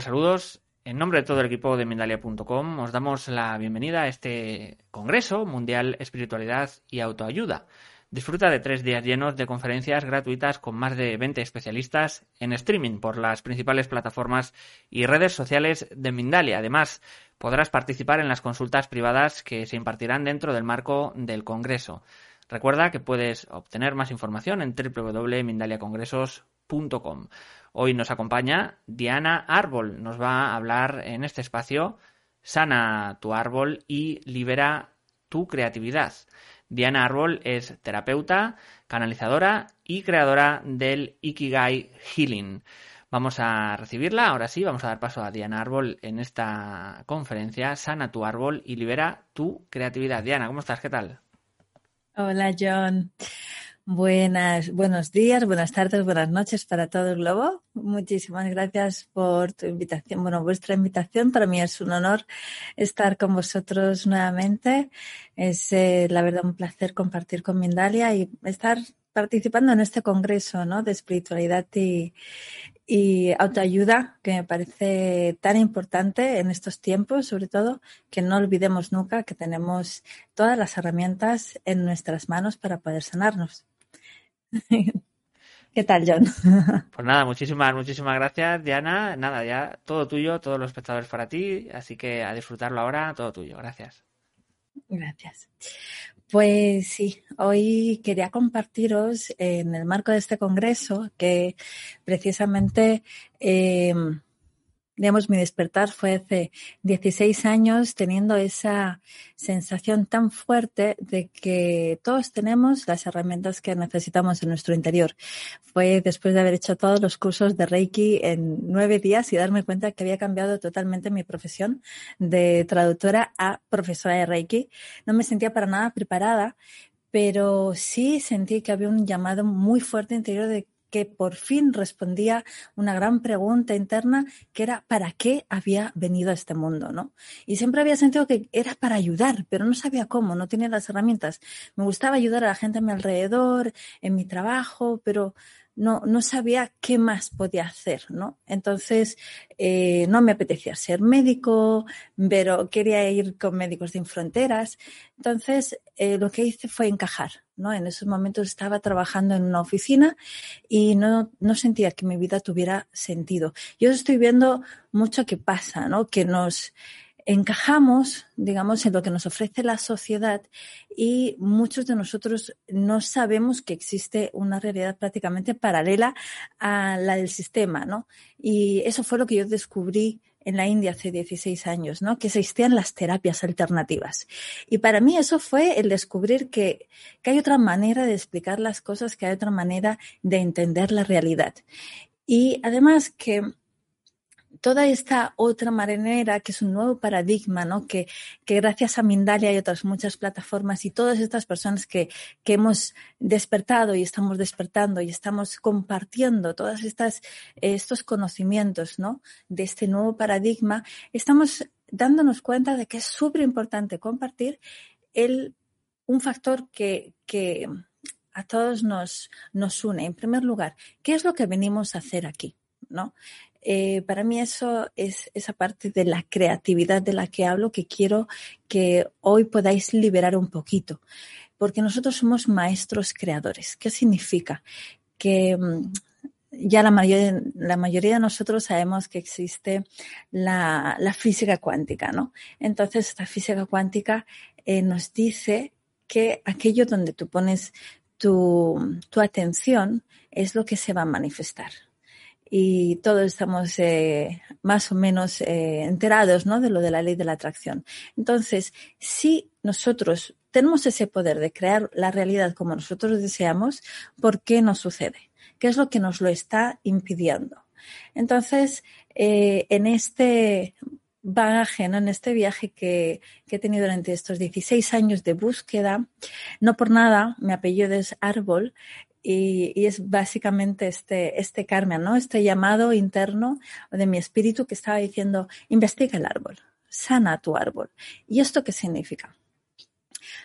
Saludos. En nombre de todo el equipo de Mindalia.com os damos la bienvenida a este Congreso Mundial Espiritualidad y Autoayuda. Disfruta de tres días llenos de conferencias gratuitas con más de 20 especialistas en streaming por las principales plataformas y redes sociales de Mindalia. Además, podrás participar en las consultas privadas que se impartirán dentro del marco del Congreso. Recuerda que puedes obtener más información en www.mindaliacongresos.com. Hoy nos acompaña Diana Árbol. Nos va a hablar en este espacio Sana tu árbol y libera tu creatividad. Diana Árbol es terapeuta, canalizadora y creadora del Ikigai Healing. Vamos a recibirla, ahora sí, vamos a dar paso a Diana Árbol en esta conferencia, Sana tu árbol y libera tu creatividad. Diana, ¿cómo estás? ¿Qué tal? Hola John. Buenas, buenos días, buenas tardes, buenas noches para todo el globo. Muchísimas gracias por tu invitación, bueno, vuestra invitación. Para mí es un honor estar con vosotros nuevamente. Es eh, la verdad un placer compartir con Mindalia y estar participando en este congreso ¿no? de espiritualidad y, y autoayuda que me parece tan importante en estos tiempos, sobre todo que no olvidemos nunca que tenemos todas las herramientas en nuestras manos para poder sanarnos. ¿Qué tal, John? Pues nada, muchísimas, muchísimas gracias, Diana. Nada, ya todo tuyo, todos los espectadores para ti, así que a disfrutarlo ahora, todo tuyo. Gracias. Gracias. Pues sí, hoy quería compartiros en el marco de este congreso que precisamente eh, digamos, mi despertar fue hace 16 años teniendo esa sensación tan fuerte de que todos tenemos las herramientas que necesitamos en nuestro interior. Fue después de haber hecho todos los cursos de Reiki en nueve días y darme cuenta que había cambiado totalmente mi profesión de traductora a profesora de Reiki. No me sentía para nada preparada, pero sí sentí que había un llamado muy fuerte interior de que por fin respondía una gran pregunta interna que era ¿para qué había venido a este mundo? ¿no? Y siempre había sentido que era para ayudar, pero no sabía cómo, no tenía las herramientas. Me gustaba ayudar a la gente a mi alrededor, en mi trabajo, pero no, no sabía qué más podía hacer, ¿no? Entonces, eh, no me apetecía ser médico, pero quería ir con Médicos Sin Fronteras. Entonces, eh, lo que hice fue encajar, ¿no? En esos momentos estaba trabajando en una oficina y no, no sentía que mi vida tuviera sentido. Yo estoy viendo mucho que pasa, ¿no? Que nos encajamos, digamos, en lo que nos ofrece la sociedad y muchos de nosotros no sabemos que existe una realidad prácticamente paralela a la del sistema, ¿no? Y eso fue lo que yo descubrí en la India hace 16 años, ¿no? Que existían las terapias alternativas. Y para mí eso fue el descubrir que, que hay otra manera de explicar las cosas, que hay otra manera de entender la realidad. Y además que toda esta otra manera, que es un nuevo paradigma, ¿no? Que, que gracias a Mindalia y otras muchas plataformas y todas estas personas que, que hemos despertado y estamos despertando y estamos compartiendo todos estos conocimientos, ¿no? De este nuevo paradigma, estamos dándonos cuenta de que es súper importante compartir el, un factor que, que a todos nos, nos une. En primer lugar, ¿qué es lo que venimos a hacer aquí? ¿no? Eh, para mí eso es esa parte de la creatividad de la que hablo que quiero que hoy podáis liberar un poquito, porque nosotros somos maestros creadores. ¿Qué significa? Que mm, ya la mayoría, de nosotros sabemos que existe la, la física cuántica, ¿no? Entonces, esta física cuántica eh, nos dice que aquello donde tú pones tu, tu atención es lo que se va a manifestar y todos estamos eh, más o menos eh, enterados ¿no? de lo de la ley de la atracción. Entonces, si nosotros tenemos ese poder de crear la realidad como nosotros deseamos, ¿por qué no sucede? ¿Qué es lo que nos lo está impidiendo? Entonces, eh, en este bagaje, ¿no? en este viaje que, que, he tenido durante estos 16 años de búsqueda, no por nada, mi apellido es Árbol, y, es básicamente este, este Carmen, ¿no? Este llamado interno de mi espíritu que estaba diciendo, investiga el árbol, sana tu árbol. ¿Y esto qué significa?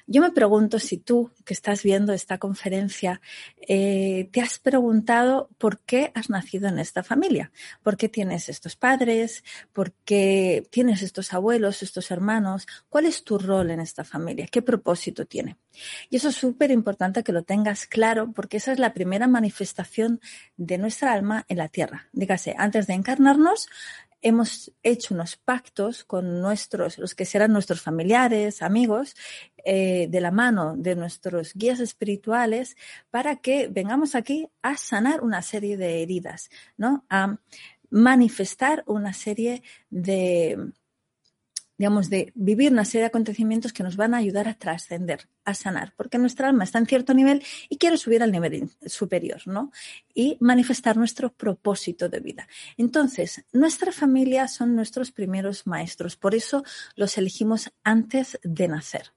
Yo me pregunto si tú, que estás viendo esta conferencia, eh, te has preguntado por qué has nacido en esta familia, por qué tienes estos padres, por qué tienes estos abuelos, estos hermanos, cuál es tu rol en esta familia, qué propósito tiene. Y eso es súper importante que lo tengas claro porque esa es la primera manifestación de nuestra alma en la tierra. Dígase, antes de encarnarnos, hemos hecho unos pactos con nuestros, los que serán nuestros familiares, amigos, eh, de la mano de nuestros guías espirituales, para que vengamos aquí a sanar una serie de heridas, ¿no? A manifestar una serie de, digamos, de vivir una serie de acontecimientos que nos van a ayudar a trascender, a sanar, porque nuestra alma está en cierto nivel y quiere subir al nivel superior, ¿no? Y manifestar nuestro propósito de vida. Entonces, nuestra familia son nuestros primeros maestros, por eso los elegimos antes de nacer.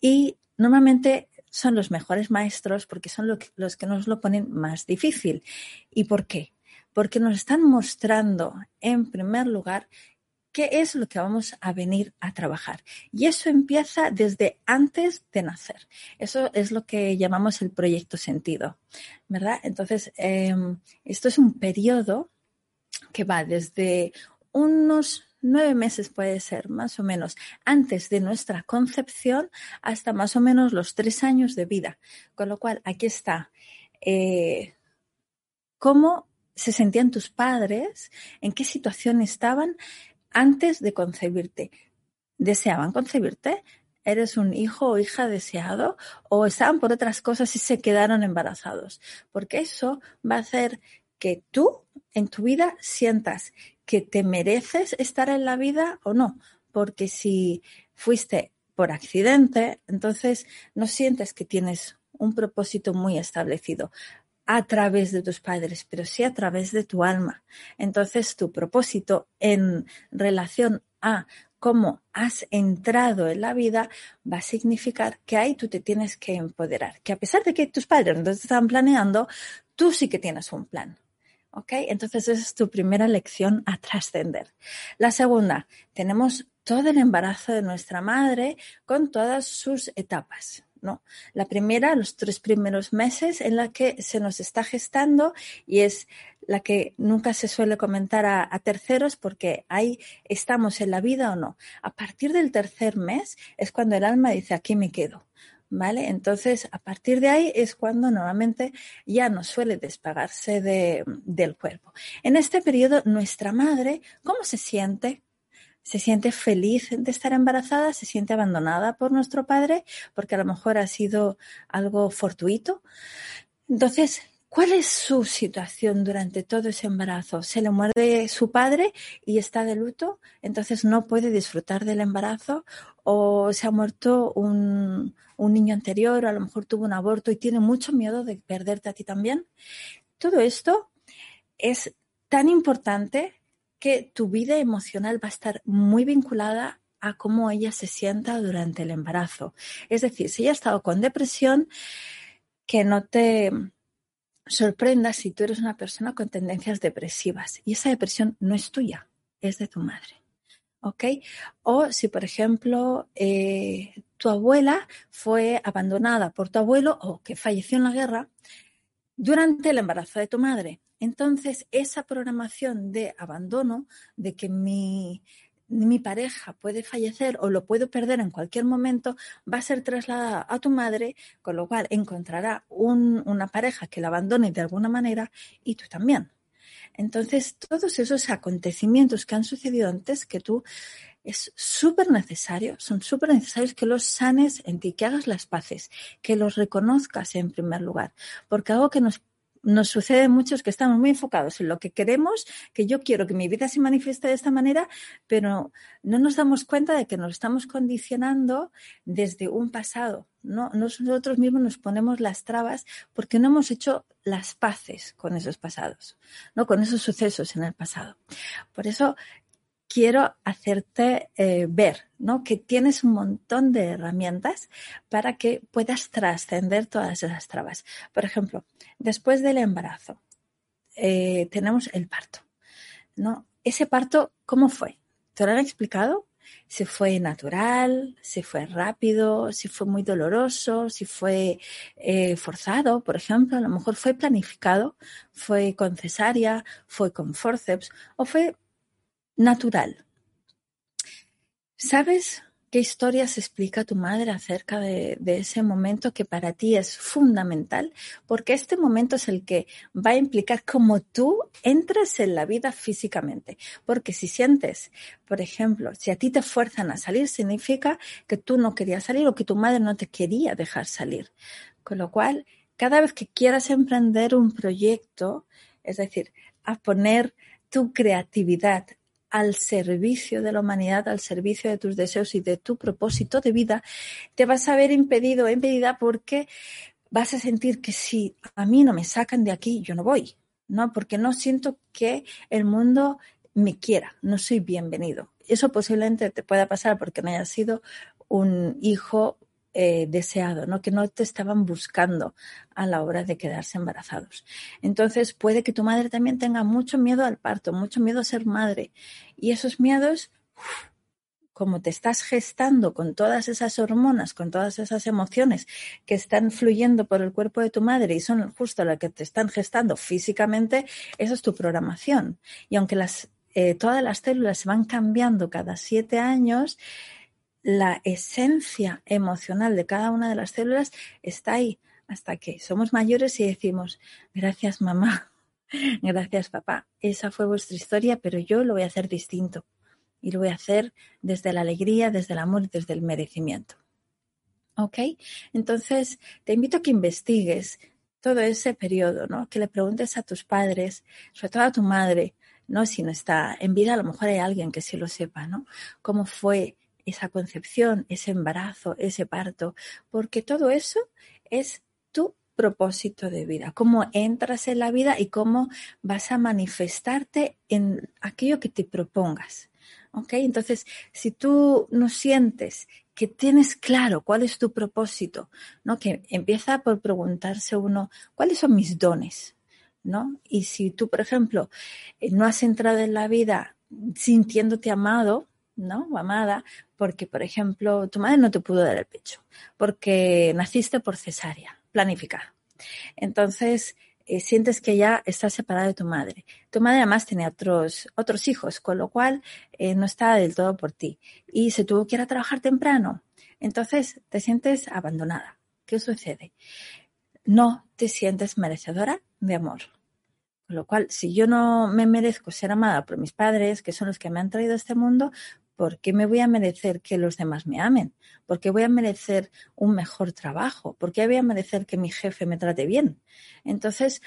Y normalmente son los mejores maestros porque son los que nos lo ponen más difícil. ¿Y por qué? Porque nos están mostrando, en primer lugar, qué es lo que vamos a venir a trabajar. Y eso empieza desde antes de nacer. Eso es lo que llamamos el proyecto sentido, ¿verdad? Entonces, em, esto es un periodo que va desde unos nueve meses puede ser, más o menos, antes de nuestra concepción hasta más o menos los tres años de vida. Con lo cual, aquí está. Eh, ¿Cómo se sentían tus padres? ¿En qué situación estaban? Antes de concebirte. ¿Deseaban concebirte? ¿Eres un hijo o hija deseado? ¿O estaban por otras cosas y se quedaron embarazados? Porque eso va a hacer que tú en tu vida sientas que te mereces estar en la vida o no. Porque si fuiste por accidente, entonces no sientes que tienes un propósito muy establecido a través de tus padres, pero sí a través de tu alma. Entonces, tu propósito en relación a cómo has entrado en la vida va a significar que ahí tú te tienes que empoderar, que a pesar de que tus padres no te están planeando, tú sí que tienes un plan. ¿Ok? Entonces esa es tu primera lección a trascender. La segunda, tenemos todo el embarazo de nuestra madre con todas sus etapas. ¿No? La primera, los tres primeros meses en la que se nos está gestando y es la que nunca se suele comentar a, a, terceros porque ahí estamos en la vida o no. A partir del tercer mes es cuando el alma dice aquí me quedo. ¿Vale? Entonces, a partir de ahí es cuando normalmente ya no suele despagarse de, del cuerpo. En este periodo, nuestra madre, ¿cómo se siente? Se siente feliz de estar embarazada, se siente abandonada por nuestro padre, porque a lo mejor ha sido algo fortuito. Entonces, ¿cuál es su situación durante todo ese embarazo? ¿Se le muerde su padre y está de luto? Entonces no puede disfrutar del embarazo o se ha muerto un, un niño anterior, a lo mejor tuvo un aborto y tiene mucho miedo de perderte a ti también. Todo esto es tan importante que tu vida emocional va a estar muy vinculada a cómo ella se sienta durante el embarazo. Es decir, si ella ha estado con depresión, que no te sorprenda si tú eres una persona con tendencias depresivas y esa depresión no es tuya, es de tu madre. ¿Ok? O si, por ejemplo, eh, tu abuela fue abandonada por tu abuelo o que falleció en la guerra durante el embarazo de tu madre. Entonces, esa programación de abandono, de que mi, mi pareja puede fallecer o lo puedo perder en cualquier momento, va a ser trasladada a tu madre, con lo cual encontrará una pareja que la abandone de alguna manera y tú también. Entonces, todos esos acontecimientos que han sucedido antes que tú es súper necesario, son súper necesarios que los sanes en ti, que hagas las paces, que los reconozcas en primer lugar, porque algo que nos nos sucede muchos que estamos muy enfocados en lo que queremos, que yo quiero que mi vida se manifieste de esta manera, pero no nos damos cuenta de que nos estamos condicionando desde un pasado. ¿no? Nosotros mismos nos ponemos las trabas porque no hemos hecho las paces con esos pasados, ¿no? con esos sucesos en el pasado. Por eso quiero hacerte eh, ver ¿no? que tienes un montón de herramientas para que puedas trascender todas esas trabas. Por ejemplo, después del embarazo, eh, tenemos el parto. ¿no? Ese parto, ¿cómo fue? ¿Te lo han explicado? si fue natural, si fue rápido, si fue muy doloroso, si fue eh, forzado, por ejemplo, a lo mejor fue planificado, fue con cesárea, fue con forceps o fue natural. ¿Sabes ¿Qué historias explica tu madre acerca de, ese momento que para ti es fundamental? Porque este momento es el que va a implicar cómo tú entras en la vida físicamente. Porque si sientes, por ejemplo, si a ti te fuerzan a salir, significa que tú no querías salir o que tu madre no te quería dejar salir. Con lo cual, cada vez que quieras emprender un proyecto, es decir, a poner tu creatividad, al servicio de la humanidad, al servicio de tus deseos y de tu propósito de vida, te vas a ver impedido, impedida porque vas a sentir que si a mí no me sacan de aquí, yo no voy, ¿no? Porque no siento que el mundo me quiera, no soy bienvenido. Eso posiblemente te pueda pasar porque no hayas sido un hijo eh, deseado, ¿no? que no te estaban buscando a la hora de quedarse embarazados. Entonces puede que tu madre también tenga mucho miedo al parto, mucho miedo a ser madre. Y esos miedos, como te estás gestando con todas esas hormonas, con todas esas emociones que están fluyendo por el cuerpo de tu madre y son justo las que te están gestando físicamente, eso es tu programación. Y aunque eh, todas las células se van cambiando cada siete años, la esencia emocional de cada una de las células está ahí hasta que somos mayores y decimos, gracias mamá, gracias papá, esa fue vuestra historia, pero yo lo voy a hacer distinto y lo voy a hacer desde la alegría, desde el amor desde el merecimiento. ¿Ok? Entonces, te invito a que investigues todo ese periodo, ¿no? Que le preguntes a tus padres, sobre todo a tu madre, ¿no? Si no está en vida, a lo mejor hay alguien que sí lo sepa, ¿no? Cómo fue esa concepción, ese embarazo, ese parto, porque todo eso es tu propósito de vida, cómo entras en la vida y cómo vas a manifestarte en aquello que te propongas. ¿Ok? Entonces, si tú no sientes que tienes claro cuál es tu propósito, ¿no? Que empieza por preguntarse uno, ¿cuáles son mis dones? ¿No? Y si tú, por ejemplo, eh, no has entrado en la vida sintiéndote amado, ¿no? O amada, porque, por ejemplo, tu madre no te pudo dar el pecho, porque naciste por cesárea, planificada. Entonces, eh, sientes que ya estás separada de tu madre. Tu madre además tenía otros, otros hijos, con lo cual eh, no estaba del todo por ti. Y se tuvo que ir a trabajar temprano. Entonces, te sientes abandonada. ¿Qué sucede? No te sientes merecedora de amor. Con lo cual, si yo no me merezco ser amada por mis padres, que son los que me han traído a este mundo, ¿por qué me voy a merecer que los demás me amen? ¿Por qué voy a merecer un mejor trabajo? ¿Por qué voy a merecer que mi jefe me trate bien? Entonces,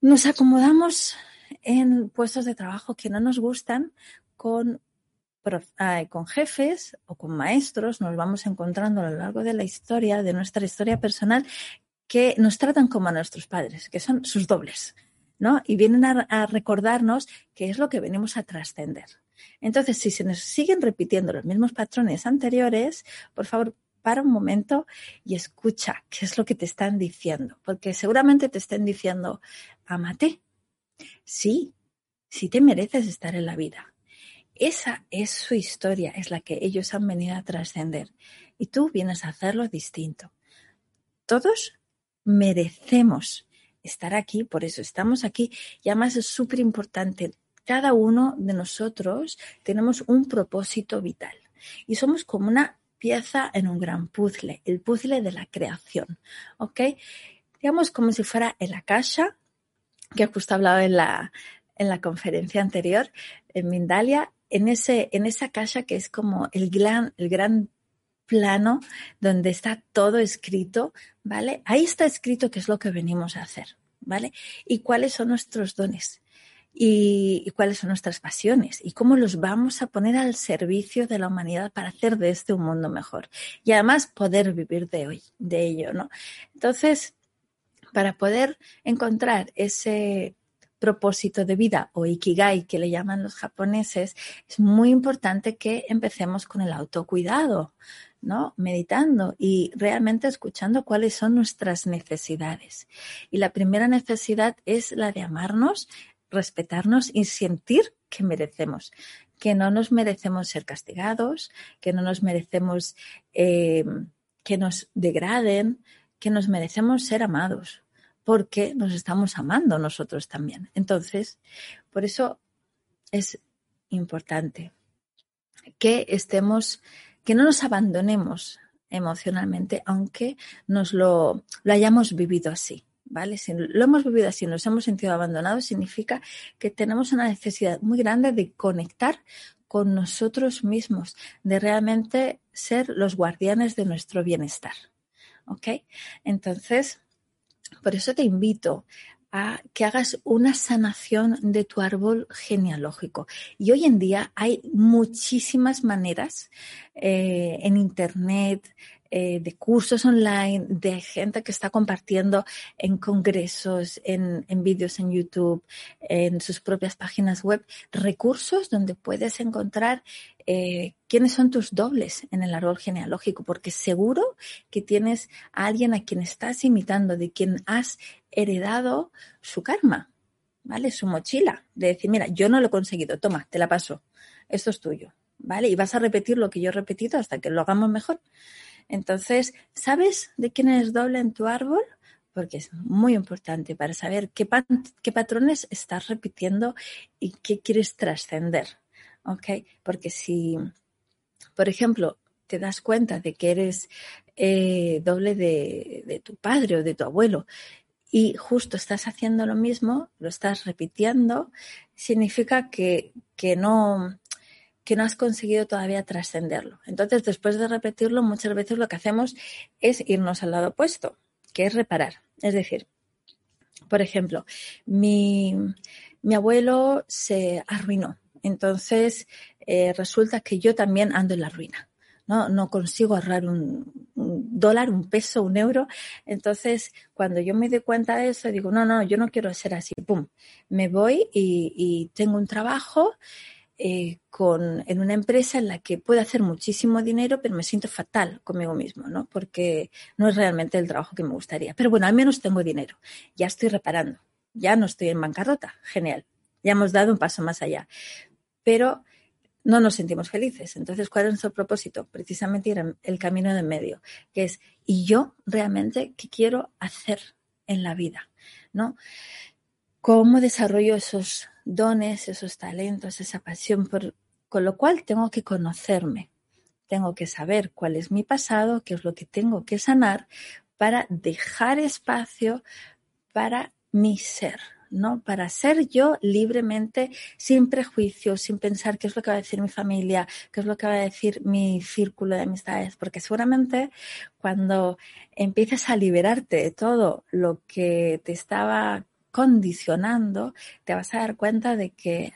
nos acomodamos en puestos de trabajo que no nos gustan con, con jefes o con maestros, nos vamos encontrando a lo largo de la historia, de nuestra historia personal, que nos tratan como a nuestros padres, que son sus dobles, ¿no? Y vienen a recordarnos que es lo que venimos a trascender. Entonces, si se nos siguen repitiendo los mismos patrones anteriores, por favor, para un momento y escucha qué es lo que te están diciendo, porque seguramente te estén diciendo, amate. Sí, sí te mereces estar en la vida. Esa es su historia, es la que ellos han venido a trascender. Y tú vienes a hacerlo distinto. Todos merecemos estar aquí, por eso estamos aquí. Y además es súper importante cada uno de nosotros tenemos un propósito vital y somos como una pieza en un gran puzzle, el puzzle de la creación, ¿ok? Digamos como si fuera en la caja, que justo hablado en la, en la conferencia anterior, en Mindalia, en, ese, en esa caja que es como el gran, el gran plano donde está todo escrito, ¿vale? Ahí está escrito qué es lo que venimos a hacer, ¿vale? Y cuáles son nuestros dones y, cuáles son nuestras pasiones y cómo los vamos a poner al servicio de la humanidad para hacer de este un mundo mejor y además poder vivir de, hoy, de ello, ¿no? Entonces, para poder encontrar ese propósito de vida o ikigai que le llaman los japoneses, es muy importante que empecemos con el autocuidado, ¿no? Meditando y realmente escuchando cuáles son nuestras necesidades. Y la primera necesidad es la de amarnos respetarnos y sentir que merecemos, que no nos merecemos ser castigados, que no nos merecemos eh, que nos degraden, que nos merecemos ser amados, porque nos estamos amando nosotros también. Entonces, por eso es importante que estemos, que no nos abandonemos emocionalmente, aunque nos lo, lo hayamos vivido así. ¿Vale? Si lo hemos vivido así, nos hemos sentido abandonados, significa que tenemos una necesidad muy grande de conectar con nosotros mismos, de realmente ser los guardianes de nuestro bienestar. ¿Ok? Entonces, por eso te invito a que hagas una sanación de tu árbol genealógico. Y hoy en día hay muchísimas maneras eh, en Internet, eh, de cursos online, de gente que está compartiendo en congresos, en, en vídeos en YouTube, en sus propias páginas web, recursos donde puedes encontrar eh, quiénes son tus dobles en el árbol genealógico, porque seguro que tienes a alguien a quien estás imitando, de quien has heredado su karma, ¿vale? Su mochila, de decir, mira, yo no lo he conseguido, toma, te la paso, esto es tuyo, ¿vale? Y vas a repetir lo que yo he repetido hasta que lo hagamos mejor. Entonces, ¿sabes de quién es doble en tu árbol? Porque es muy importante para saber qué, patrones estás repitiendo y qué quieres trascender. ¿Ok? Porque si, por ejemplo, te das cuenta de que eres eh, doble de, de tu padre o de tu abuelo y justo estás haciendo lo mismo, lo estás repitiendo, significa que, que no, que no has conseguido todavía trascenderlo. Entonces, después de repetirlo, muchas veces lo que hacemos es irnos al lado opuesto, que es reparar. Es decir, por ejemplo, mi, abuelo se arruinó. Entonces, eh, resulta que yo también ando en la ruina. No, consigo ahorrar un, dólar, un peso, un euro. Entonces, cuando yo me doy cuenta de eso, digo, no, no, yo no quiero ser así. Pum, me voy y tengo un trabajo eh, con, en una empresa en la que puedo hacer muchísimo dinero, pero me siento fatal conmigo mismo, ¿no? Porque no es realmente el trabajo que me gustaría. Pero bueno, al menos tengo dinero. Ya estoy reparando. Ya no estoy en bancarrota. Genial. Ya hemos dado un paso más allá. Pero no nos sentimos felices. Entonces, ¿cuál es nuestro propósito? Precisamente ir el camino de medio, que es, ¿y yo realmente qué quiero hacer en la vida? ¿No? ¿Cómo desarrollo esos dones, esos talentos, esa pasión, por, con lo cual tengo que conocerme, tengo que saber cuál es mi pasado, qué es lo que tengo que sanar para dejar espacio para mi ser, ¿no? Para ser yo libremente, sin prejuicios, sin pensar qué es lo que va a decir mi familia, qué es lo que va a decir mi círculo de amistades, porque seguramente cuando empiezas a liberarte de todo lo que te estaba condicionando, te vas a dar cuenta de que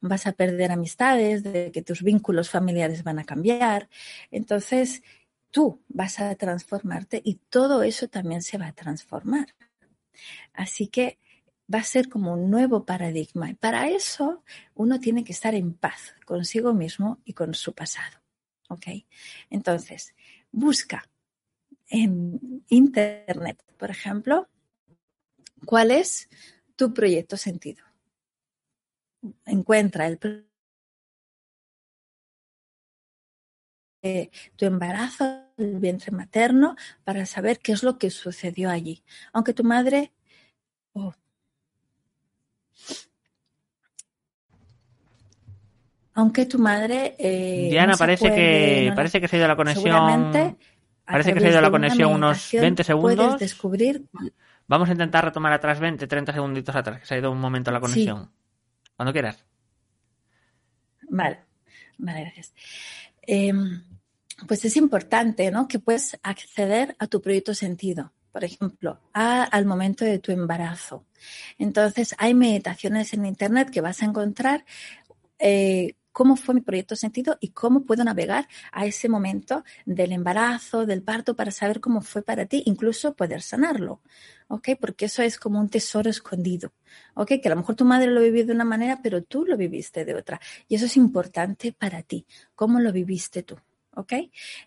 vas a perder amistades, de que tus vínculos familiares van a cambiar. Entonces, tú vas a transformarte y todo eso también se va a transformar. Así que va a ser como un nuevo paradigma. Y para eso uno tiene que estar en paz consigo mismo y con su pasado. ¿Ok? Entonces, busca en Internet, por ejemplo, ¿Cuál es tu proyecto sentido? Encuentra el tu embarazo, el vientre materno, para saber qué es lo que sucedió allí. Aunque tu madre... Oh, aunque tu madre... Eh, Diana, parece, que, parece que se ha ido la conexión... Parece que se ha ido la conexión unos 20 segundos. Puedes descubrir Vamos a intentar retomar atrás 20, 30 segunditos atrás, que se ha ido un momento la conexión. Cuando quieras. Vale, vale, gracias. Em, pues es importante, ¿no? Que puedes acceder a tu proyecto sentido. Por ejemplo, al momento de tu embarazo. Entonces, hay meditaciones en Internet que vas a encontrar eh, cómo fue mi proyecto sentido y cómo puedo navegar a ese momento del embarazo, del parto, para saber cómo fue para ti, incluso poder sanarlo, ¿ok? Porque eso es como un tesoro escondido, ¿ok? Que a lo mejor tu madre lo vivió de una manera, pero tú lo viviste de otra. Y eso es importante para ti, cómo lo viviste tú, ¿ok?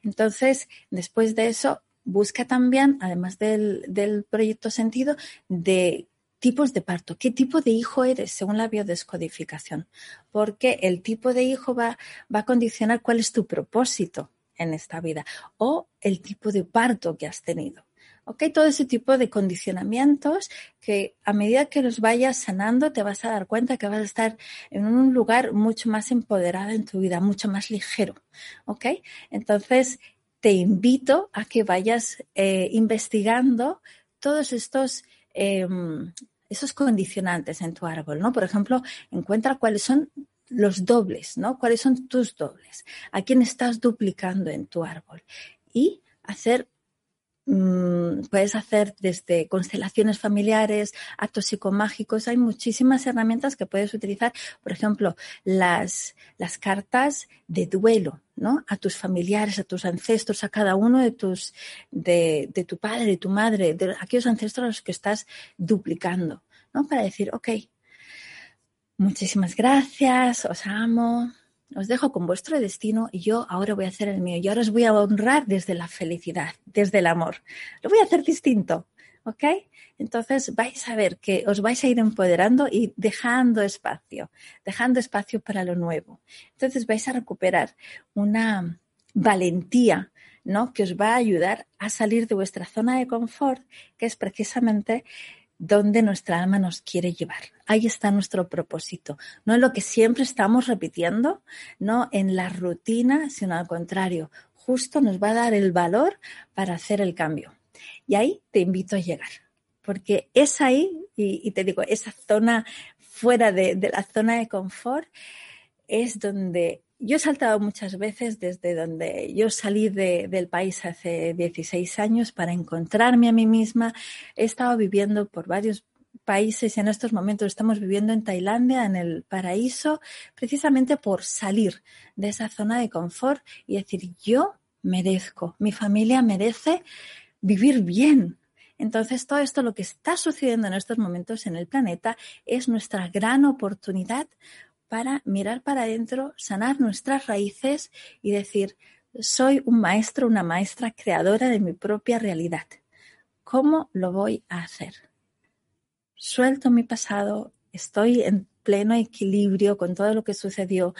Entonces, después de eso, busca también, además del, del proyecto sentido, de tipos de parto, qué tipo de hijo eres según la biodescodificación, porque el tipo de hijo va, va a condicionar cuál es tu propósito en esta vida o el tipo de parto que has tenido. ¿ok? Todo ese tipo de condicionamientos que a medida que los vayas sanando te vas a dar cuenta que vas a estar en un lugar mucho más empoderado en tu vida, mucho más ligero, ¿ok? Entonces, te invito a que vayas eh, investigando todos estos em, esos condicionantes en tu árbol, ¿no? Por ejemplo, encuentra cuáles son los dobles, ¿no? ¿Cuáles son tus dobles? ¿A quién estás duplicando en tu árbol? Y hacer Mm, puedes hacer desde constelaciones familiares, actos psicomágicos, hay muchísimas herramientas que puedes utilizar, por ejemplo, las, las cartas de duelo, ¿no? A tus familiares, a tus ancestros, a cada uno de tus, de, de tu padre, de tu madre, de aquellos ancestros a los que estás duplicando, ¿no? Para decir, ok, muchísimas gracias, os amo, os dejo con vuestro destino y yo ahora voy a hacer el mío. Y ahora os voy a honrar desde la felicidad, desde el amor. Lo voy a hacer distinto, ¿ok? Entonces vais a ver que os vais a ir empoderando y dejando espacio, dejando espacio para lo nuevo. Entonces vais a recuperar una valentía, ¿no? Que os va a ayudar a salir de vuestra zona de confort, que es precisamente donde nuestra alma nos quiere llevar. Ahí está nuestro propósito. No en lo que siempre estamos repitiendo, no en la rutina, sino al contrario, justo nos va a dar el valor para hacer el cambio. Y ahí te invito a llegar, porque es ahí, y, te digo, esa zona fuera de, la zona de confort, es donde yo he saltado muchas veces desde donde yo salí del país hace 16 años para encontrarme a mí misma. He estado viviendo por varios países y en estos momentos estamos viviendo en Tailandia, en el paraíso, precisamente por salir de esa zona de confort y decir, yo merezco, mi familia merece vivir bien, entonces, todo esto, lo que está sucediendo en estos momentos en el planeta, es nuestra gran oportunidad para mirar para adentro, sanar nuestras raíces y decir, soy un maestro, una maestra creadora de mi propia realidad. ¿Cómo lo voy a hacer? Suelto mi pasado, estoy en pleno equilibrio con todo lo que sucedió.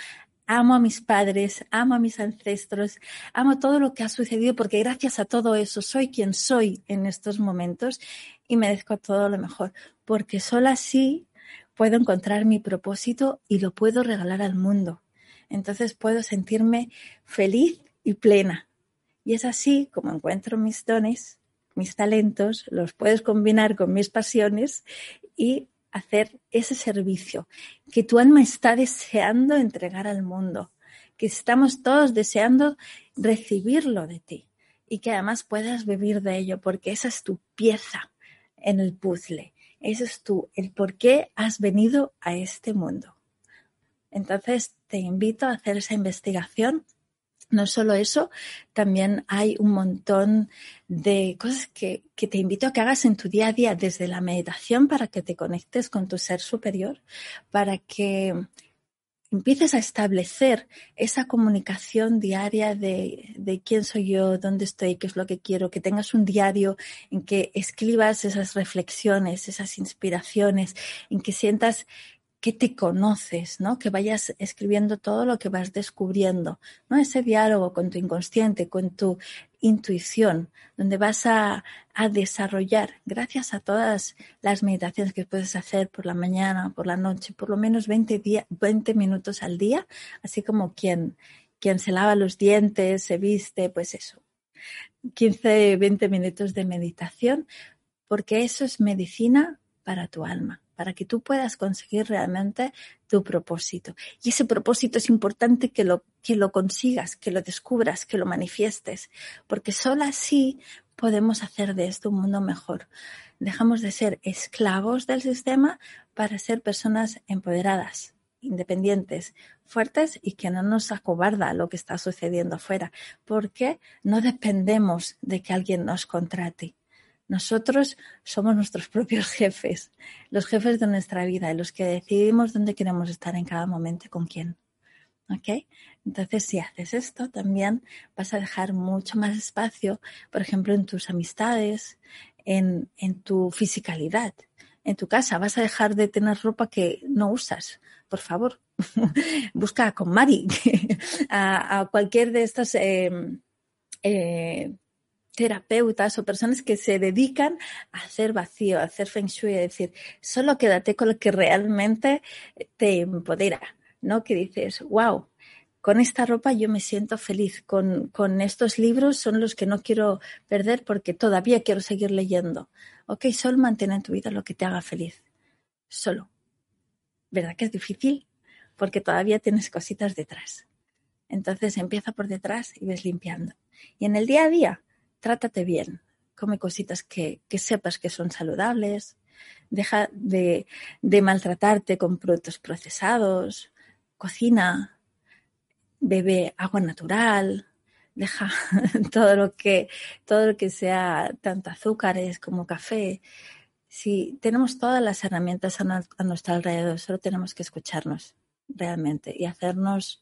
Amo a mis padres, amo a mis ancestros, amo todo lo que ha sucedido porque gracias a todo eso soy quien soy en estos momentos y merezco todo lo mejor, porque solo así puedo encontrar mi propósito y lo puedo regalar al mundo. Entonces puedo sentirme feliz y plena. Y es así como encuentro mis dones, mis talentos, los puedes combinar con mis pasiones y hacer ese servicio que tu alma está deseando entregar al mundo, que estamos todos deseando recibirlo de ti y que además puedas vivir de ello, porque esa es tu pieza en el puzzle. Ese es tú, el por qué has venido a este mundo. Entonces, te invito a hacer esa investigación. No solo eso, también hay un montón de cosas que, que, te invito a que hagas en tu día a día, desde la meditación para que te conectes con tu ser superior, para que empieces a establecer esa comunicación diaria de, de, quién soy yo, dónde estoy, qué es lo que quiero, que tengas un diario en que escribas esas reflexiones, esas inspiraciones, en que sientas que te conoces, ¿no? Que vayas escribiendo todo lo que vas descubriendo, ¿no? Ese diálogo con tu inconsciente, con tu intuición, donde vas a, a desarrollar, gracias a todas las meditaciones que puedes hacer por la mañana, por la noche, por lo menos 20, 20 minutos al día, así como quien, quien se lava los dientes, se viste, pues eso, 15, 20 minutos de meditación, porque eso es medicina para tu alma para que tú puedas conseguir realmente tu propósito. Y ese propósito es importante que lo, que lo consigas, que lo descubras, que lo manifiestes, porque solo así podemos hacer de esto un mundo mejor. Dejamos de ser esclavos del sistema para ser personas empoderadas, independientes, fuertes y que no nos acobarda lo que está sucediendo afuera, porque no dependemos de que alguien nos contrate. Nosotros somos nuestros propios jefes, los jefes de nuestra vida, los que decidimos dónde queremos estar en cada momento y con quién. ¿Ok? Entonces, si haces esto, también vas a dejar mucho más espacio, por ejemplo, en tus amistades, en, en tu fisicalidad. en tu casa, vas a dejar de tener ropa que no usas. Por favor, busca con Mari a, cualquier de estos em, eh, terapeutas o personas que se dedican a hacer vacío, a hacer feng shui, a decir, solo quédate con lo que realmente te empodera, ¿no? Que dices, wow, con esta ropa yo me siento feliz, con, con, estos libros son los que no quiero perder porque todavía quiero seguir leyendo. Ok, solo mantén en tu vida lo que te haga feliz. Solo. ¿Verdad que es difícil? Porque todavía tienes cositas detrás. Entonces empieza por detrás y ves limpiando. Y en el día a día, trátate bien. Come cositas que, que sepas que son saludables. Deja de, de maltratarte con productos procesados. Cocina, bebe agua natural, deja todo lo que, todo lo que sea tanto azúcares como café. Si tenemos todas las herramientas a, nuestro alrededor, solo tenemos que escucharnos realmente y hacernos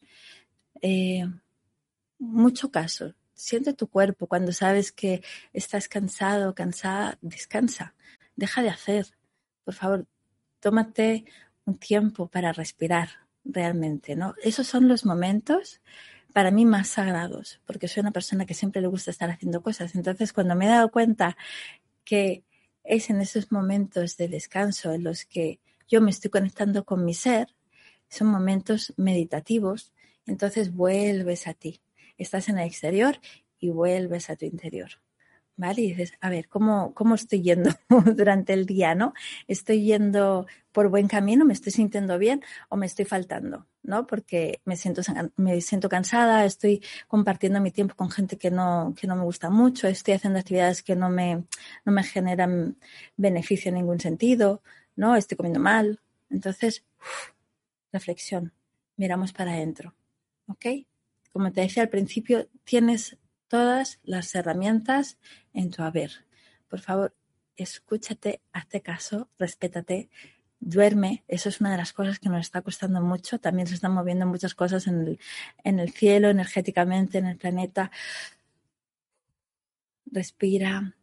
eh, mucho caso. Siente tu cuerpo cuando sabes que estás cansado, cansada, descansa, deja de hacer. Por favor, tómate un tiempo para respirar, realmente, ¿no? Esos son los momentos para mí más sagrados, porque soy una persona que siempre le gusta estar haciendo cosas. Entonces, cuando me he dado cuenta que es en esos momentos de descanso en los que yo me estoy conectando con mi ser, son momentos meditativos, entonces vuelves a ti. Estás en el exterior y vuelves a tu interior. ¿vale? Y dices, a ver, ¿cómo, cómo estoy yendo durante el día, no? ¿Estoy yendo por buen camino? ¿Me estoy sintiendo bien o me estoy faltando, no? Porque me siento, me siento cansada, estoy compartiendo mi tiempo con gente que no, que no me gusta mucho, estoy haciendo actividades que no me, no me generan beneficio en ningún sentido, ¿no? Estoy comiendo mal. Entonces, reflexión, miramos para adentro, ¿ok? Como te decía al principio, tienes todas las herramientas en tu haber. Por favor, escúchate, hazte caso, respétate, duerme. Eso es una de las cosas que nos está costando mucho. También se están moviendo muchas cosas en el, en el cielo, energéticamente, en el planeta. Respira,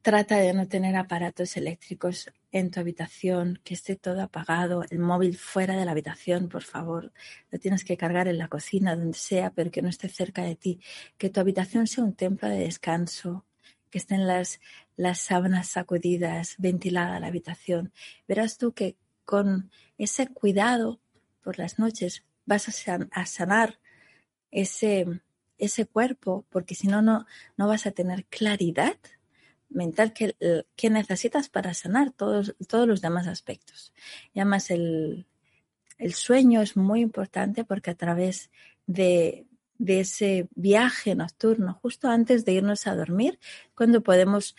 Trata de no tener aparatos eléctricos en tu habitación, que esté todo apagado, el móvil fuera de la habitación, por favor. Lo tienes que cargar en la cocina, donde sea, pero que no esté cerca de ti. Que tu habitación sea un templo de descanso, que estén las, las sábanas sacudidas, ventilada la habitación. Verás tú que con ese cuidado por las noches vas a, sanar ese, ese cuerpo, porque si no, no, no vas a tener claridad mental que, necesitas para sanar todos, todos los demás aspectos. Y además el, el sueño es muy importante porque a través de, de, ese viaje nocturno, justo antes de irnos a dormir, cuando podemos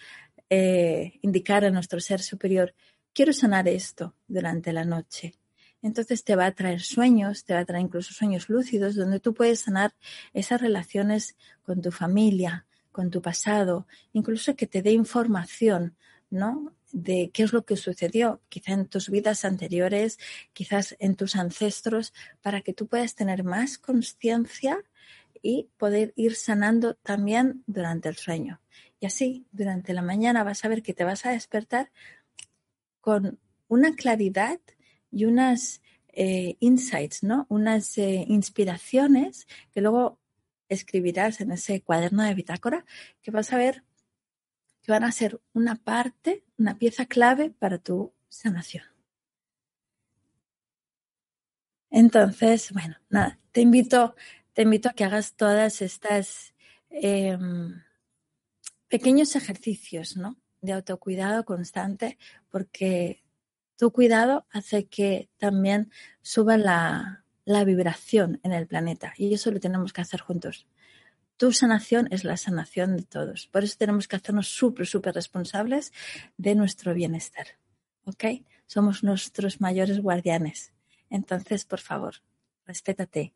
eh, indicar a nuestro ser superior, quiero sanar esto durante la noche. Entonces te va a traer sueños, te va a traer incluso sueños lúcidos, donde tú puedes sanar esas relaciones con tu familia, con tu pasado, incluso que te dé información, ¿no? De qué es lo que sucedió, quizá en tus vidas anteriores, quizás en tus ancestros, para que tú puedas tener más conciencia y poder ir sanando también durante el sueño. Y así, durante la mañana vas a ver que te vas a despertar con una claridad y unas eh, insights, ¿no? Unas eh, inspiraciones que luego escribirás en ese cuaderno de bitácora que vas a ver que van a ser una parte, una pieza clave para tu sanación. Entonces, bueno, nada, te invito, te invito a que hagas todas estas em, pequeños ejercicios, ¿no? De autocuidado constante, porque tu cuidado hace que también suba la, la vibración en el planeta y eso lo tenemos que hacer juntos. Tu sanación es la sanación de todos. Por eso tenemos que hacernos súper, súper responsables de nuestro bienestar. ¿Ok? Somos nuestros mayores guardianes. Entonces, por favor, respétate.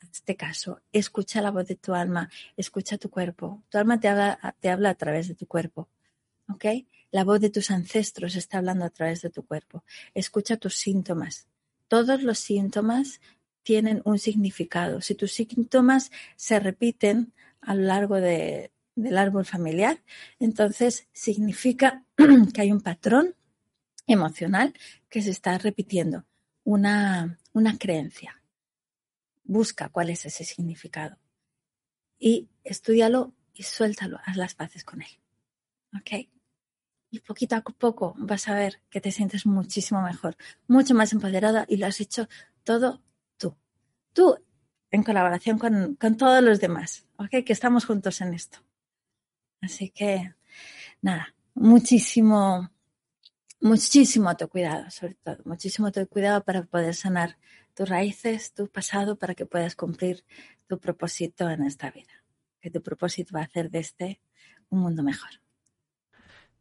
este caso, escucha la voz de tu alma, escucha tu cuerpo. Tu alma te habla, te habla a través de tu cuerpo. ¿Ok? La voz de tus ancestros está hablando a través de tu cuerpo. Escucha tus síntomas. Todos los síntomas tienen un significado. Si tus síntomas se repiten a lo largo del árbol familiar, entonces significa que hay un patrón emocional que se está repitiendo, una, una creencia. Busca cuál es ese significado y estudialo y suéltalo, haz las paces con él. ¿Ok? Y poquito a poco vas a ver que te sientes muchísimo mejor, mucho más empoderada y lo has hecho todo. Tú en colaboración con, con todos los demás. ¿Ok? Que estamos juntos en esto. Así que, nada, muchísimo, muchísimo cuidado sobre todo, muchísimo cuidado para poder sanar tus raíces, tu pasado, para que puedas cumplir tu propósito en esta vida. Que tu propósito va a hacer de este un mundo mejor.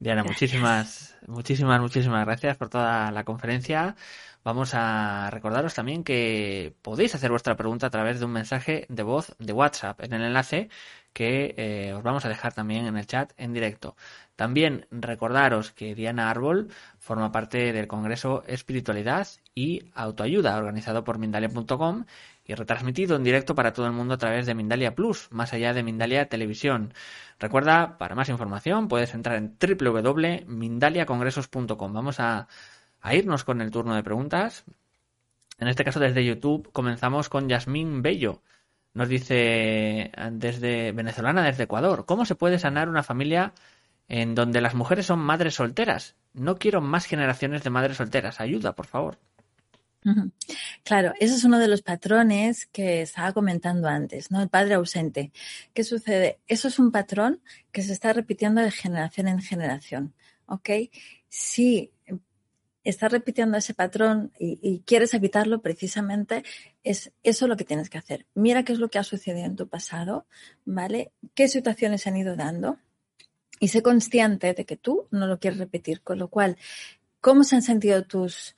Diana, muchísimas, muchísimas, muchísimas gracias por toda la conferencia. Vamos a recordaros también que podéis hacer vuestra pregunta a través de un mensaje de voz de WhatsApp en el enlace que eh, os vamos a dejar también en el chat en directo. También recordaros que Diana Árbol forma parte del Congreso Espiritualidad y Autoayuda organizado por Mindalia.com y retransmitido en directo para todo el mundo a través de Mindalia Plus, más allá de Mindalia Televisión. Recuerda, para más información puedes entrar en www.mindaliacongresos.com. Vamos a, a irnos con el turno de preguntas. En este caso desde YouTube comenzamos con Yasmín Bello. Nos dice desde venezolana, desde Ecuador, ¿cómo se puede sanar una familia en donde las mujeres son madres solteras? No quiero más generaciones de madres solteras. Ayuda, por favor. Claro, ese es uno de los patrones que estaba comentando antes, ¿no? El padre ausente. ¿Qué sucede? Eso es un patrón que se está repitiendo de generación en generación, ¿ok? Si estás repitiendo ese patrón y, quieres evitarlo, precisamente es eso lo que tienes que hacer. Mira qué es lo que ha sucedido en tu pasado, ¿vale? ¿Qué situaciones se han ido dando? Y sé consciente de que tú no lo quieres repetir, con lo cual, ¿cómo se han sentido tus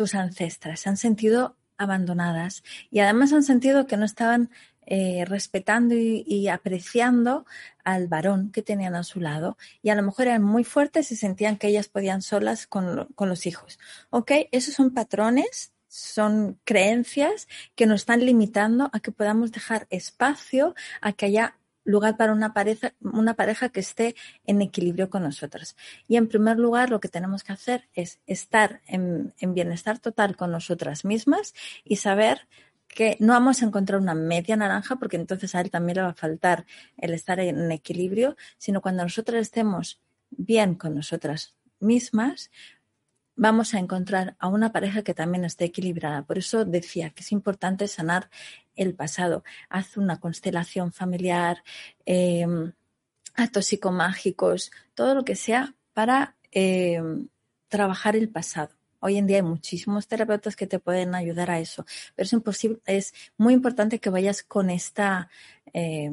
tus ancestras, se han sentido abandonadas y además han sentido que no estaban eh, respetando y, apreciando al varón que tenían a su lado y a lo mejor eran muy fuertes y sentían que ellas podían solas con, con los hijos. ¿Ok? Esos son patrones, son creencias que nos están limitando a que podamos dejar espacio a que haya lugar para una pareja, una pareja que esté en equilibrio con nosotros. Y en primer lugar, lo que tenemos que hacer es estar en, en bienestar total con nosotras mismas y saber que no vamos a encontrar una media naranja porque entonces a él también le va a faltar el estar en equilibrio, sino cuando nosotras estemos bien con nosotras mismas, vamos a encontrar a una pareja que también esté equilibrada. Por eso decía que es importante sanar el pasado. Haz una constelación familiar, eh, actos psicomágicos, todo lo que sea para eh, trabajar el pasado. Hoy en día hay muchísimos terapeutas que te pueden ayudar a eso, pero es imposible, es muy importante que vayas con esta, eh,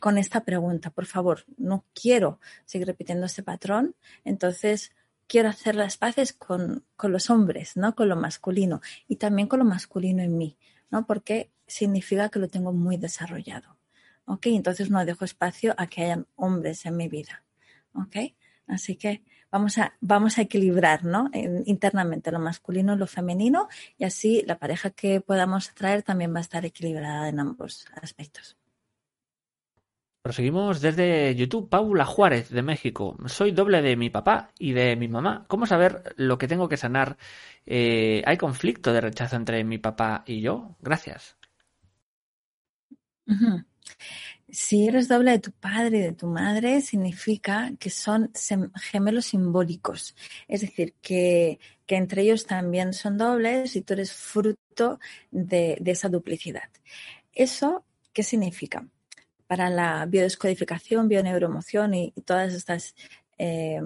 con esta pregunta. Por favor, no quiero seguir repitiendo este patrón, entonces quiero hacer las paces con, con, los hombres, ¿no? Con lo masculino y también con lo masculino en mí, ¿no? Porque significa que lo tengo muy desarrollado, ¿ok? Entonces no dejo espacio a que hayan hombres en mi vida, ¿ok? Así que vamos a, vamos a equilibrar, ¿no? internamente lo masculino y lo femenino y así la pareja que podamos traer también va a estar equilibrada en ambos aspectos. Proseguimos desde YouTube. Paula Juárez, de México. Soy doble de mi papá y de mi mamá. ¿Cómo saber lo que tengo que sanar? Eh, ¿Hay conflicto de rechazo entre mi papá y yo? Gracias. Si eres doble de tu padre y de tu madre, significa que son gemelos simbólicos. Es decir, que, que entre ellos también son dobles y tú eres fruto de, de esa duplicidad. ¿Eso qué significa? Para la biodescodificación, bioneuroemoción y, y todas estas eh,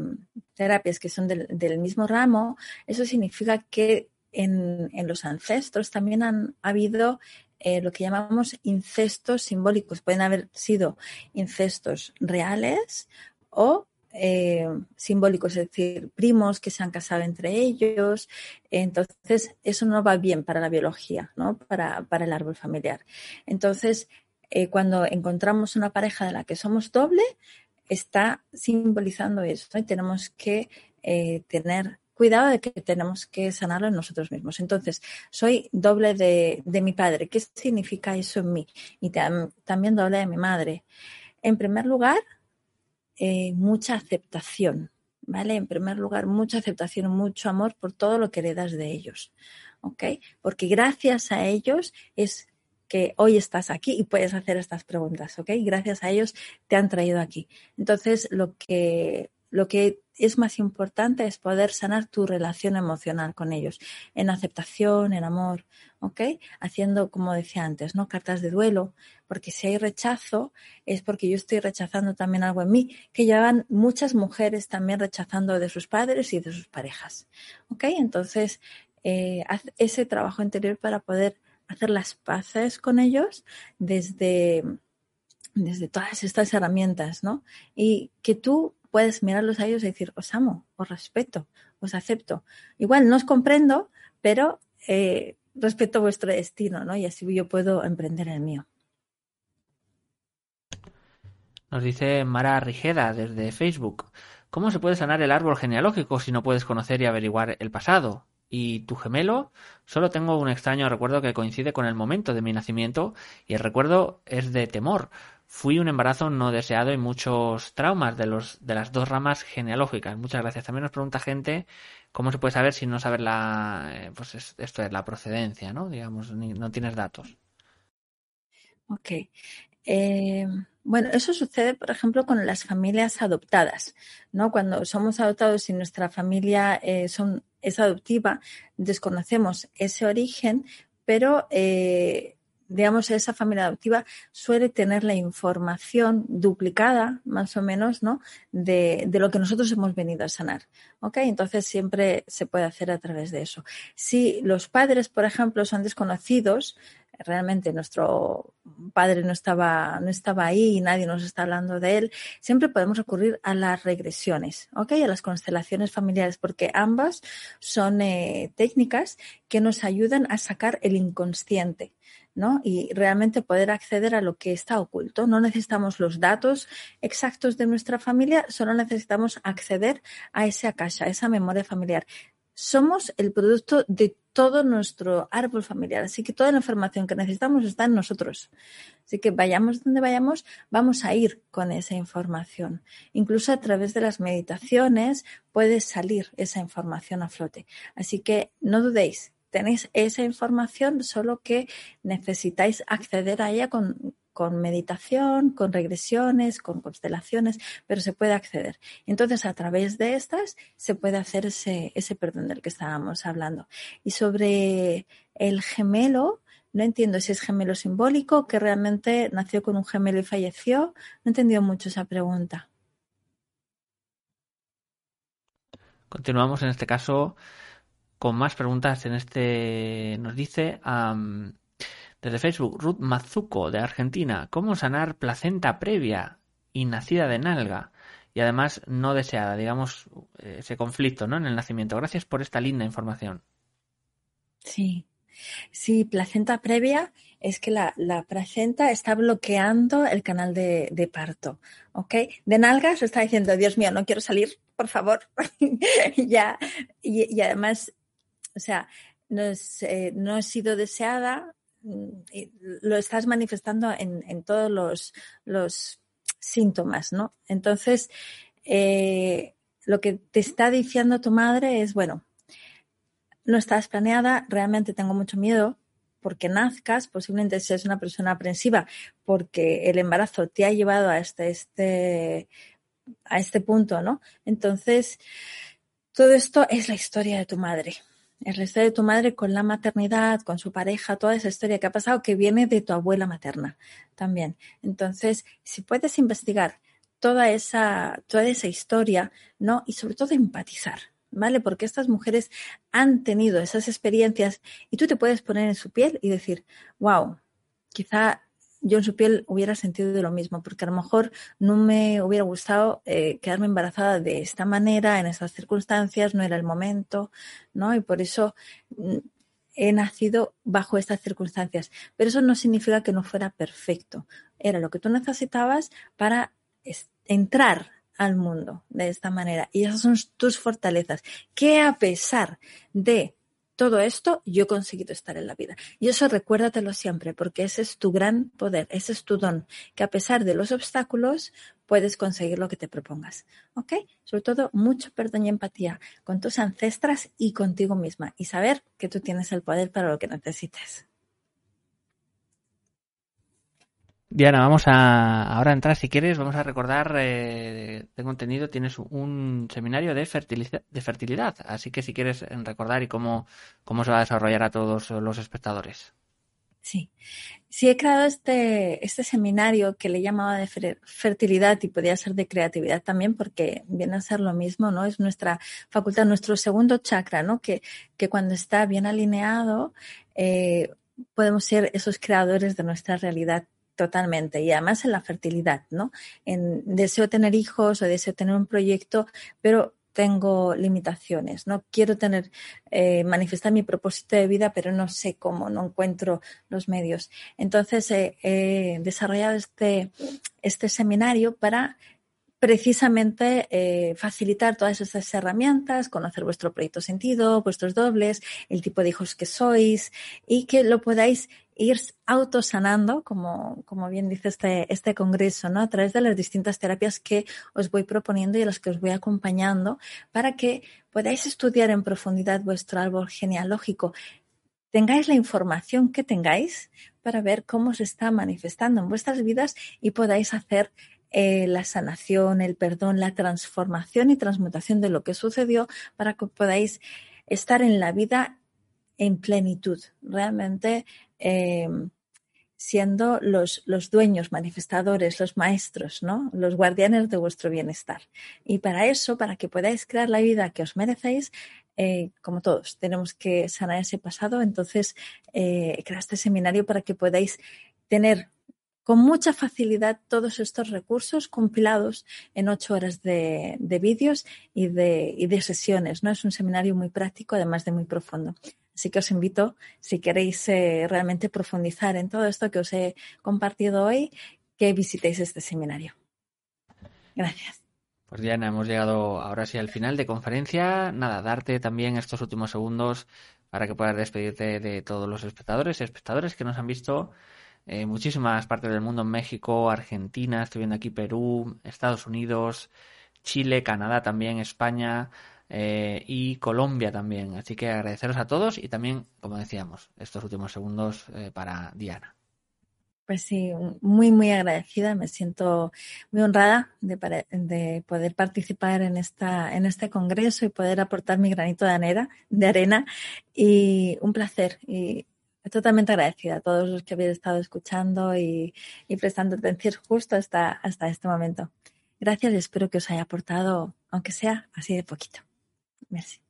terapias que son del, mismo ramo, eso significa que en, en los ancestros también han habido eh, lo que llamamos incestos simbólicos. Pueden haber sido incestos reales o eh, simbólicos, es decir, primos que se han casado entre ellos. Entonces, eso no va bien para la biología, ¿no? Para, para el árbol familiar. Entonces, eh, cuando encontramos una pareja de la que somos doble, está simbolizando eso y tenemos que eh, tener cuidado de que tenemos que sanarlo en nosotros mismos. Entonces, soy doble de, de mi padre. ¿Qué significa eso en mí? Y tam, también doble de mi madre. En primer lugar, eh, mucha aceptación, ¿vale? En primer lugar, mucha aceptación, mucho amor por todo lo que heredas de ellos, ¿ok? Porque gracias a ellos es que hoy estás aquí y puedes hacer estas preguntas, ¿ok? Gracias a ellos te han traído aquí. Entonces, lo que, lo que es más importante es poder sanar tu relación emocional con ellos, en aceptación, en amor, ¿ok? Haciendo, como decía antes, ¿no? Cartas de duelo, porque si hay rechazo es porque yo estoy rechazando también algo en mí, que llevan muchas mujeres también rechazando de sus padres y de sus parejas, ¿ok? Entonces, eh, haz ese trabajo interior para poder hacer las paces con ellos desde, desde todas estas herramientas, ¿no? Y que tú puedes mirarlos a ellos y decir, os amo, os respeto, os acepto. Igual no os comprendo, pero eh, respeto vuestro destino, ¿no? Y así yo puedo emprender el mío. Nos dice Mara Rigeda desde Facebook. ¿Cómo se puede sanar el árbol genealógico si no puedes conocer y averiguar el pasado? ¿Y tu gemelo? Solo tengo un extraño recuerdo que coincide con el momento de mi nacimiento y el recuerdo es de temor. Fui un embarazo no deseado y muchos traumas de, los, de las dos ramas genealógicas. Muchas gracias. También nos pregunta gente cómo se puede saber si no saber la, eh, pues esto es la procedencia, ¿no? Digamos, no tienes datos. Ok. Eh, bueno, eso sucede, por ejemplo, con las familias adoptadas, ¿no? Cuando somos adoptados y nuestra familia eh, son, es adoptiva, desconocemos ese origen, pero eh, digamos, esa familia adoptiva suele tener la información duplicada, más o menos, ¿no? De, lo que nosotros hemos venido a sanar. ¿Ok? Entonces siempre se puede hacer a través de eso. Si los padres, por ejemplo, son desconocidos, realmente nuestro padre no estaba, no estaba ahí y nadie nos está hablando de él, siempre podemos recurrir a las regresiones, ¿ok? A las constelaciones familiares, porque ambas son eh, técnicas que nos ayudan a sacar el inconsciente. ¿No? Y realmente poder acceder a lo que está oculto. No necesitamos los datos exactos de nuestra familia, solo necesitamos acceder a esa akasha, a esa memoria familiar somos el producto de todo nuestro árbol familiar. Así que toda la información que necesitamos está en nosotros. Así que vayamos donde vayamos, vamos a ir con esa información. Incluso a través de las meditaciones puede salir esa información a flote. Así que no dudéis, tenéis esa información, solo que necesitáis acceder a ella con, meditación, con regresiones, con constelaciones, pero se puede acceder. Entonces, a través de estas se puede hacer ese, ese perdón del que estábamos hablando. Y sobre el gemelo, no entiendo si es gemelo simbólico, que realmente nació con un gemelo y falleció. No he entendido mucho esa pregunta. Continuamos en este caso con más preguntas. En este nos dice desde Facebook, Ruth Mazuco, de Argentina. ¿Cómo sanar placenta previa y nacida de nalga? Y además no deseada, digamos, ese conflicto ¿no? en el nacimiento. Gracias por esta linda información. Sí. Sí, placenta previa es que la, placenta está bloqueando el canal de, parto, ¿ok? De nalgas está diciendo, Dios mío, no quiero salir, por favor. ya, y, además, o sea, no, eh, no he sido deseada, Mm, lo estás manifestando en, todos los, síntomas, ¿no? Entonces, eh, lo que te está diciendo tu madre es, bueno, no estás planeada, realmente tengo mucho miedo porque nazcas, posiblemente seas una persona aprensiva porque el embarazo te ha llevado a este, a este punto, ¿no? Entonces, todo esto es la historia de tu madre el resto de tu madre con la maternidad, con su pareja, toda esa historia que ha pasado que viene de tu abuela materna también. Entonces, si puedes investigar toda esa, toda esa historia, ¿no? Y sobre todo empatizar, ¿vale? Porque estas mujeres han tenido esas experiencias y tú te puedes poner en su piel y decir, wow, quizá yo en su piel hubiera sentido lo mismo, porque a lo mejor no me hubiera gustado eh, quedarme embarazada de esta manera, en estas circunstancias, no era el momento, ¿no? Y por eso mm, he nacido bajo estas circunstancias. Pero eso no significa que no fuera perfecto. Era lo que tú necesitabas para entrar al mundo de esta manera. Y esas son tus fortalezas, que a pesar de todo esto, yo he conseguido estar en la vida. Y eso recuérdatelo siempre, porque ese es tu gran poder, ese es tu don, que a pesar de los obstáculos puedes conseguir lo que te propongas. ¿Ok? Sobre todo, mucho perdón y empatía con tus ancestras y contigo misma y saber que tú tienes el poder para lo que necesites. Diana, vamos a ahora entrar, si quieres, vamos a recordar, eh, tengo entendido, tienes un seminario de, fertilidad, de fertilidad, así que si quieres recordar y cómo, cómo se va a desarrollar a todos los espectadores. Sí, sí he creado este, este seminario que le llamaba de fertilidad y podía ser de creatividad también porque viene a ser lo mismo, ¿no? Es nuestra facultad, nuestro segundo chakra, ¿no? Que, que cuando está bien alineado eh, podemos ser esos creadores de nuestra realidad Totalmente. Y además en la fertilidad, ¿no? En deseo tener hijos o deseo tener un proyecto, pero tengo limitaciones, no quiero tener, eh, manifestar mi propósito de vida, pero no sé cómo, no encuentro los medios. Entonces he desarrollado este, este seminario para precisamente eh, facilitar todas estas herramientas, conocer vuestro proyecto sentido, vuestros dobles, el tipo de hijos que sois y que lo podáis ir autosanando, como, como bien dice este, este congreso, ¿no? A través de las distintas terapias que os voy proponiendo y a las que os voy acompañando para que podáis estudiar en profundidad vuestro árbol genealógico, tengáis la información que tengáis para ver cómo se está manifestando en vuestras vidas y podáis hacer eh, la sanación, el perdón, la transformación y transmutación de lo que sucedió para que podáis estar en la vida en plenitud, realmente eh, siendo los, los, dueños, manifestadores, los maestros, ¿no? Los guardianes de vuestro bienestar. Y para eso, para que podáis crear la vida que os merecéis, eh, como todos, tenemos que sanar ese pasado. Entonces, eh, crear este seminario para que podáis tener con mucha facilidad todos estos recursos compilados en ocho horas de, de vídeos y de, y de sesiones. ¿no? Es un seminario muy práctico, además de muy profundo. Así que os invito, si queréis eh, realmente profundizar en todo esto que os he compartido hoy, que visitéis este seminario. Gracias. Pues Diana, hemos llegado ahora sí al final de conferencia. Nada, darte también estos últimos segundos para que puedas despedirte de todos los espectadores y espectadores que nos han visto en muchísimas partes del mundo, México, Argentina, estoy viendo aquí Perú, Estados Unidos, Chile, Canadá también, España, eh, y Colombia también. Así que agradeceros a todos y también, como decíamos, estos últimos segundos eh, para Diana. Pues sí, muy, muy agradecida. Me siento muy honrada de, de, poder participar en, esta, en este congreso y poder aportar mi granito de arena, de arena y un placer. Y totalmente agradecida a todos los que habéis estado escuchando y, y prestando atención justo hasta, hasta este momento. Gracias y espero que os haya aportado, aunque sea así de poquito. Merci.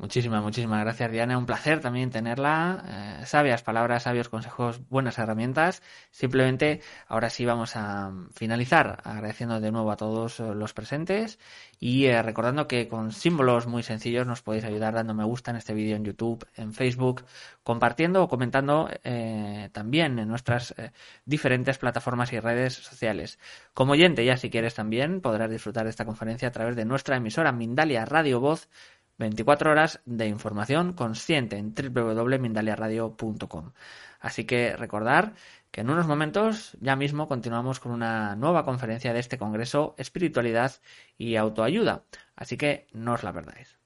Muchísimas, muchísimas gracias, Diana. Un placer también tenerla. Eh, sabias palabras, sabios consejos, buenas herramientas. Simplemente, ahora sí vamos a finalizar agradeciendo de nuevo a todos los presentes y eh, recordando que con símbolos muy sencillos nos podéis ayudar dando me gusta en este vídeo en YouTube, en Facebook, compartiendo o comentando eh, también en nuestras diferentes plataformas y redes sociales. Como oyente, ya si quieres también, podrás disfrutar de esta conferencia a través de nuestra emisora Mindalia Radio Voz 24 horas de información consciente en www.mindaliaradio.com. Así que recordar que en unos momentos ya mismo continuamos con una nueva conferencia de este Congreso Espiritualidad y Autoayuda. Así que no os la perdáis.